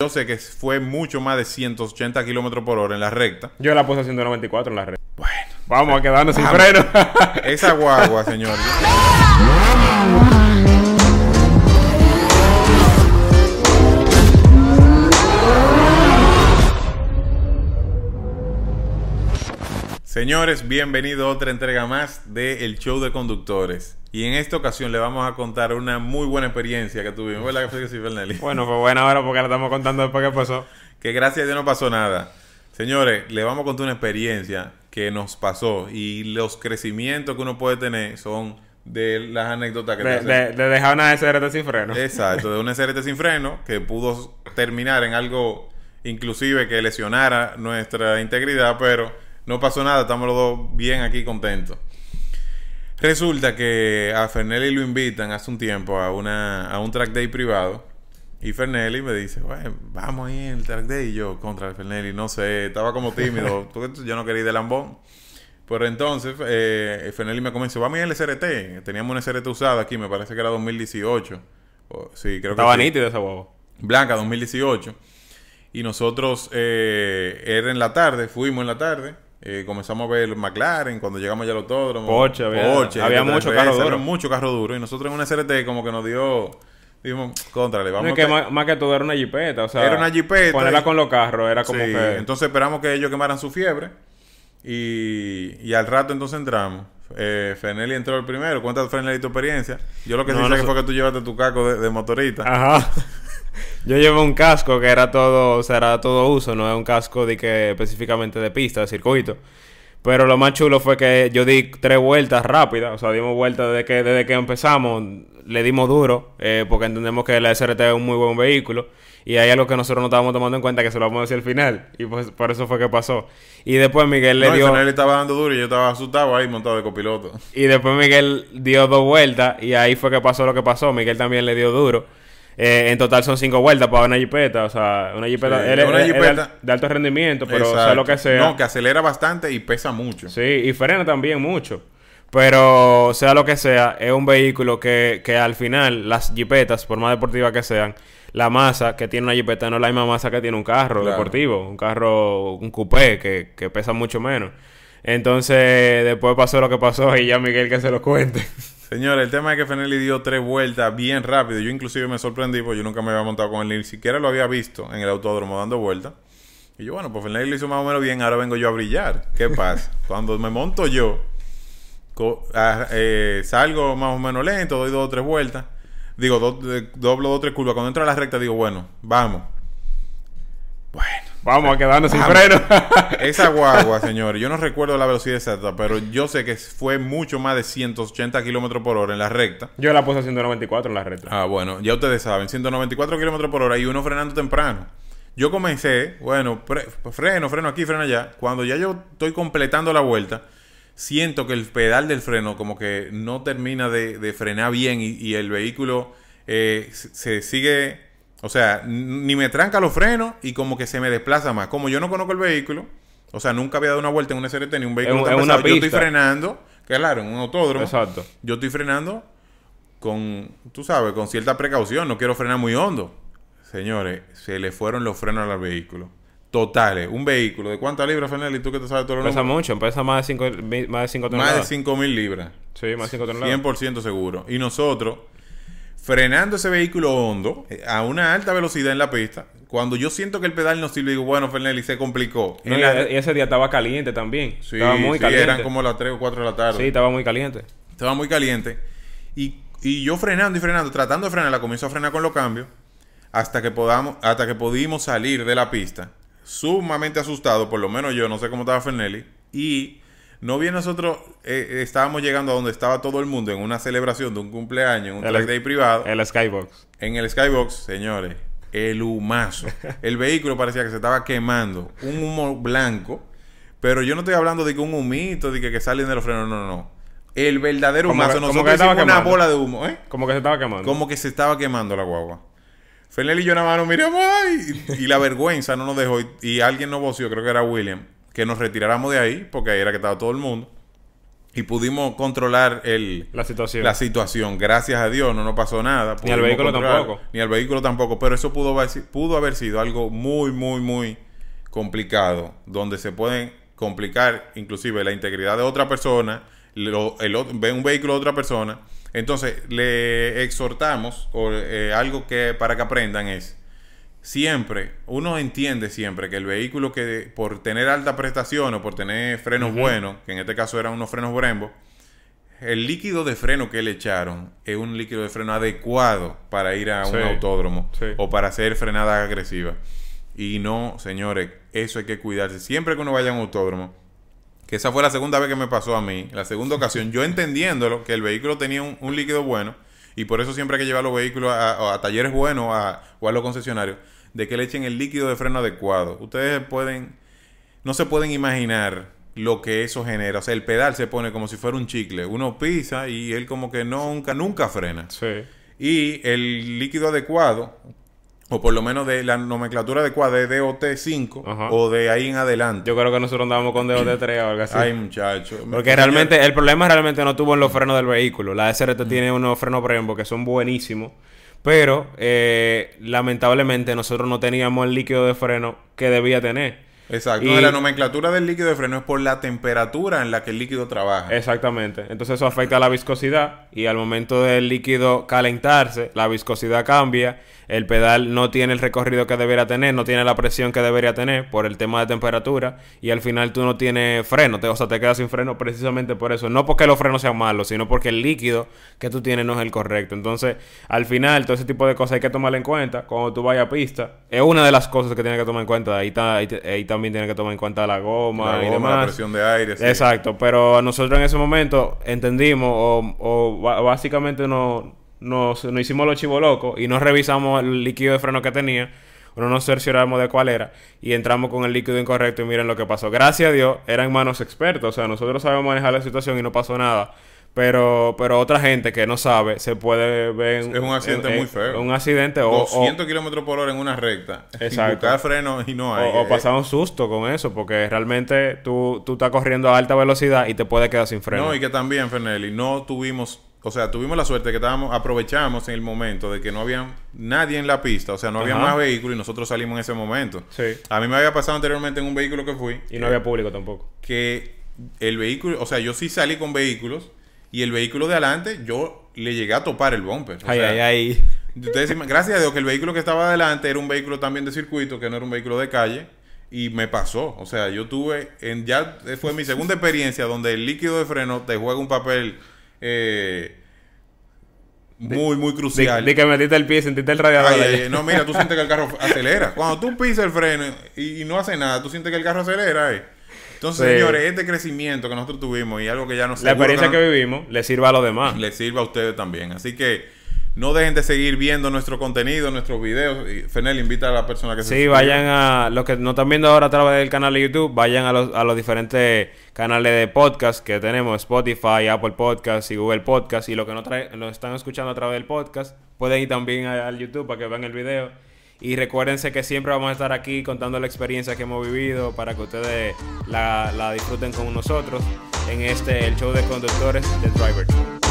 Yo sé que fue mucho más de 180 kilómetros por hora en la recta. Yo la puse a 194 en la red. Bueno, Vamos a quedarnos sin Vamos. freno. esa guagua, señor. Señores, bienvenido a otra entrega más de El Show de Conductores. Y en esta ocasión le vamos a contar una muy buena experiencia que tuvimos. ¿Verdad que sí, Fernelli? bueno, pues buena hora porque la estamos contando después que pasó. que gracias a Dios no pasó nada. Señores, le vamos a contar una experiencia que nos pasó y los crecimientos que uno puede tener son de las anécdotas que De, de, de dejar una SRT sin freno. Exacto, de una SRT sin freno que pudo terminar en algo inclusive que lesionara nuestra integridad, pero no pasó nada, estamos los dos bien aquí contentos. Resulta que a Fernelli lo invitan hace un tiempo a, una, a un track day privado. Y Fernelli me dice, bueno, vamos ahí en el track day. Y yo, contra Fernelli, no sé, estaba como tímido, yo no quería ir de lambón. Pero entonces, eh, Fernelli me comenzó, vamos a ir al SRT. Teníamos una SRT usada aquí, me parece que era 2018. O- sí, creo Estaba que sí. nítido ese huevo. Blanca 2018. Y nosotros eh, era en la tarde, fuimos en la tarde. Eh, comenzamos a ver McLaren cuando llegamos ya al autódromo. Porsche, había- había mucho carro duro. mucho carro duro. Y nosotros en una SRT como que nos dio... Dijimos, contrale, No, vamos es que más, más que todo era una jipeta, o sea, Era una jipeta Ponerla y- con los carros era como Sí, que. Entonces esperamos que ellos quemaran su fiebre. Y, y al rato entonces entramos. Eh, Fernelli entró el primero. Cuéntate, Fernelli, tu experiencia. Yo lo que sí No, sé que fue que tú llevaste tu caco de, de motorista. Ajá. Yo llevé un casco que era todo, o sea, era todo uso, no es un casco de que específicamente de pista, de circuito. Pero lo más chulo fue que yo di tres vueltas rápidas, o sea, dimos vueltas desde que, desde que empezamos, le dimos duro, eh, porque entendemos que la SRT es un muy buen vehículo. Y hay algo que nosotros no estábamos tomando en cuenta que se lo vamos a decir al final. Y pues por eso fue que pasó. Y después Miguel le No, y dio. Fernelli estaba dando duro y yo estaba asustado ahí montado de copiloto. Y después Miguel dio dos vueltas y ahí fue que pasó lo que pasó. Miguel también le dio duro. Eh, en total son cinco vueltas para una jipeta. O sea, una jipeta, Sí, él es- una él es jipeta. de alto rendimiento, pero sea lo que sea. No, que acelera bastante y pesa mucho. Sí, y frena también mucho. Pero sea lo que sea, es un vehículo que, que al final las jipetas, por más deportivas que sean, la masa que tiene una jipeta no es la misma masa que tiene un carro Claro. deportivo, un carro, un coupé que, que pesa mucho menos. Entonces, después pasó lo que pasó y ya Miguel que se lo cuente. Señores, el tema es que Fernelli dio tres vueltas bien rápido. Yo inclusive me sorprendí porque yo nunca me había montado con él, ni siquiera lo había visto en el autódromo dando vueltas. Y yo, bueno, pues Fernelli lo hizo más o menos bien, ahora vengo yo a brillar. ¿Qué pasa? Cuando me monto yo, ah, eh, salgo más o menos lento, doy dos o tres vueltas. Digo, do- de- doblo dos o tres curvas. Cuando entro a la recta digo, bueno, vamos. Bueno. Vamos a quedarnos sin freno. Esa guagua, señores, yo no recuerdo la velocidad exacta, pero yo sé que fue mucho más de 180 kilómetros por hora en la recta. Yo la puse a 194 en la recta. Ah, bueno, ya ustedes saben, 194 kilómetros por hora y uno frenando temprano. Yo comencé, bueno, freno, freno aquí, freno allá. Cuando ya yo estoy completando la vuelta, siento que el pedal del freno como que no termina de, de frenar bien y, y el vehículo eh, se sigue, o sea, ni me tranca los frenos y como que se me desplaza más. Como yo no conozco el vehículo, o sea, nunca había dado una vuelta en un SRT ni un vehículo En- tan en una pesado, yo estoy pista. frenando, claro, en un autódromo. Exacto. Yo estoy frenando con, tú sabes, con cierta precaución. No quiero frenar muy hondo. Señores, se le fueron los frenos al vehículo. Totales. Un vehículo. ¿De cuántas libras, Fernelli? ¿Tú que te sabes todo lo Pesa mucho, pesa más de 5 más de cinco Más de toneladas. 5 mil libras. Sí, más de 5 toneladas. 100% seguro. Y nosotros, frenando ese vehículo hondo, eh, a una alta velocidad en la pista, cuando yo siento que el pedal no sirve, digo, bueno, Fernelli, se complicó. No, y, la- y ese día estaba caliente también. Sí, estaba muy sí, caliente. eran como las 3 o 4 de la tarde. Sí, estaba muy caliente. Estaba muy caliente. Y, y yo frenando y frenando, tratando de frenarla, comienzo a frenar con los cambios. Hasta que podamos, hasta que pudimos salir de la pista. Sumamente asustado, por lo menos yo, no sé cómo estaba Fernelli. Y no bien nosotros eh, estábamos llegando a donde estaba todo el mundo en una celebración de un cumpleaños, en un El- track day privado. El Skybox. En el Skybox, señores, el humazo. El vehículo parecía que se estaba quemando. Un humo blanco. Pero yo no estoy hablando de que un humito, de que, que salen de los frenos. No, no, no. El verdadero humazo. que- como Nosotros que estaba hicimos una bola de humo, ¿eh? Como que se estaba quemando. Como que se estaba quemando la guagua. Fernel y yo nada más nos miramos y, y la vergüenza no nos dejó. Y, y alguien nos voció, creo que era William, que nos retiráramos de ahí, porque ahí era que estaba todo el mundo. y pudimos controlar el, La situación. la situación. Gracias a Dios no nos pasó nada. Ni al vehículo tampoco. Ni al vehículo tampoco. Pero eso pudo pudo haber sido algo muy, muy, muy complicado. Donde se pueden complicar inclusive la integridad de otra persona, lo- el otro- ve un vehículo de otra persona. Entonces le exhortamos, o eh, algo que para que aprendan es, siempre, uno entiende siempre que el vehículo que por tener alta prestación o por tener frenos buenos, que en este caso eran unos frenos Brembo, el líquido de freno que le echaron es un líquido de freno adecuado para ir a Sí. un autódromo Sí. o para hacer frenada agresiva. Y no, señores, eso hay que cuidarse. Siempre que uno vaya a un autódromo, que esa fue la segunda vez que me pasó a mí, la segunda ocasión, yo entendiéndolo, que el vehículo tenía un, un líquido bueno, y por eso siempre hay que llevar los vehículos a, a talleres buenos a- o a los concesionarios, de que le echen el líquido de freno adecuado. Ustedes pueden, no se pueden imaginar lo que eso genera. O sea, el pedal se pone como si fuera un chicle. Uno pisa y él como que nunca, nunca frena. Sí. Y el líquido adecuado, o por lo menos de la nomenclatura adecuada, es DOT5 Ajá. o de ahí en adelante. Yo creo que nosotros andábamos con dedos de tres o algo así. Ay, muchacho. Porque realmente el problema realmente no tuvo en los frenos del vehículo. La SRT tiene unos frenos Brembo que son buenísimos. Pero eh, lamentablemente nosotros no teníamos el líquido de freno que debía tener. Exacto. Y- la nomenclatura del líquido de freno es por la temperatura en la que el líquido trabaja. Exactamente. Entonces eso afecta a la viscosidad y al momento del líquido calentarse, la viscosidad cambia, el pedal no tiene el recorrido que debería tener, no tiene la presión que debería tener por el tema de temperatura y al final tú no tienes freno, te, o sea, te quedas sin freno precisamente por eso. No porque los frenos sean malos, sino porque el líquido que tú tienes no es el correcto. Entonces, al final, todo ese tipo de cosas hay que tomarlo en cuenta cuando tú vayas a pista. Es una de las cosas que tienes que tomar en cuenta. Ahí, ta- ahí, ahí también tienes que tomar en cuenta la goma, la y la demás. presión de aire. sí. Exacto, pero nosotros en ese momento entendimos o, o básicamente no, nos, nos hicimos los chivos locos y no revisamos el líquido de freno que tenía, no nos cercioramos de cuál era y entramos con el líquido incorrecto y miren lo que pasó. Gracias a Dios eran manos expertos, o sea, nosotros sabemos manejar la situación y no pasó nada. Pero, pero otra gente que no sabe se puede ver... Es un accidente en- muy feo. Un accidente o, o- 200 kilómetros por hora en una recta. Exacto. Y buscar freno y no hay. o, o Eh, pasar un susto con eso, porque realmente tú, tú estás corriendo a alta velocidad y te puedes quedar sin freno. No, y que también, Fernelli, no tuvimos, o sea, tuvimos la suerte que estábamos, aprovechamos en el momento de que no había nadie en la pista, o sea, no había Ajá. más vehículos y nosotros salimos en ese momento. Sí. A mí me había pasado anteriormente en un vehículo que fui. Y no había público tampoco. que el vehículo, o sea, yo sí salí con vehículos y el vehículo de adelante yo le llegué a topar el bumper. Ay, sea, ay, ay. Ustedes, gracias a Dios que el vehículo que estaba adelante era un vehículo también de circuito, que no era un vehículo de calle. Y me pasó. O sea, yo tuve. En, ya fue mi segunda experiencia donde el líquido de freno te juega un papel eh, muy, muy crucial. di que metiste el pie, sentiste el radiador. Ay, ay, no, mira, tú sientes que el carro acelera. Cuando tú pisas el freno y, y no hace nada, tú sientes que el carro acelera. eh. Entonces, Sí. señores, este crecimiento que nosotros tuvimos y algo que ya no La experiencia que vivimos le sirva a los demás. les sirva a ustedes también. Así que no dejen de seguir viendo nuestro contenido, nuestros videos. Fenel invita a la persona que se Sí, vayan a los que nos están viendo ahora a través del canal de YouTube, vayan a los, a los diferentes canales de podcast que tenemos, Spotify, Apple Podcast y Google Podcast. Y los que no están escuchando a través del podcast, pueden ir también al YouTube para que vean el video. Y recuérdense que siempre vamos a estar aquí contando la experiencia que hemos vivido para que ustedes la, la disfruten con nosotros en este, el show de conductores de Driver.